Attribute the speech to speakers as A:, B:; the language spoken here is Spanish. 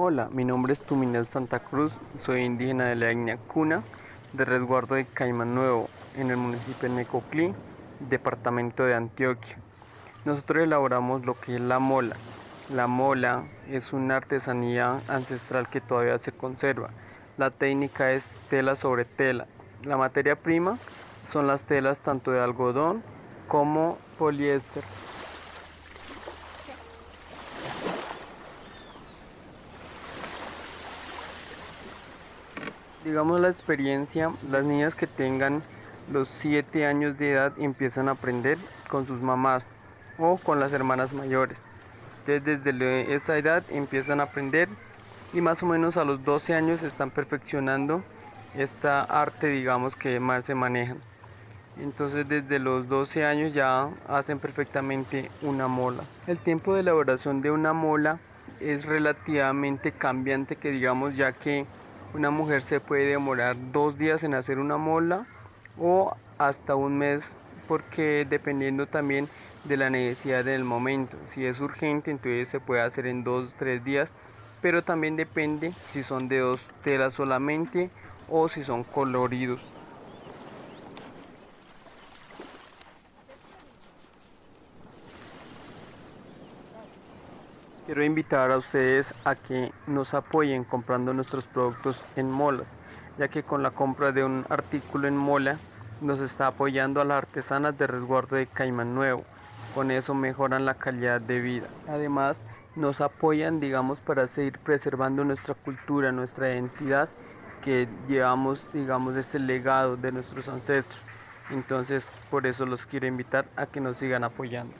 A: Hola, mi nombre es Tuminel Santa Cruz, soy indígena de la etnia Cuna, de resguardo de Caimán Nuevo, en el municipio de Necoclí, departamento de Antioquia. Nosotros elaboramos lo que es la mola. La mola es una artesanía ancestral que todavía se conserva. La técnica es tela sobre tela. La materia prima son las telas tanto de algodón como poliéster. Digamos la experiencia, las niñas que tengan los 7 años de edad empiezan a aprender con sus mamás o con las hermanas mayores. Entonces desde esa edad empiezan a aprender y más o menos a los 12 años están perfeccionando esta arte digamos que más se manejan. Entonces desde los 12 años ya hacen perfectamente una mola. El tiempo de elaboración de una mola es relativamente cambiante que digamos ya que una mujer se puede demorar dos días en hacer una mola o hasta un mes porque dependiendo también de la necesidad del momento. Si es urgente, entonces se puede hacer en dos, tres días, pero también depende si son de dos telas solamente o si son coloridos. Quiero invitar a ustedes a que nos apoyen comprando nuestros productos en molas, ya que con la compra de un artículo en mola nos está apoyando a las artesanas de resguardo de Caimán Nuevo. Con eso mejoran la calidad de vida. Además, nos apoyan, digamos, para seguir preservando nuestra cultura, nuestra identidad que llevamos, digamos, ese legado de nuestros ancestros. Entonces, por eso los quiero invitar a que nos sigan apoyando.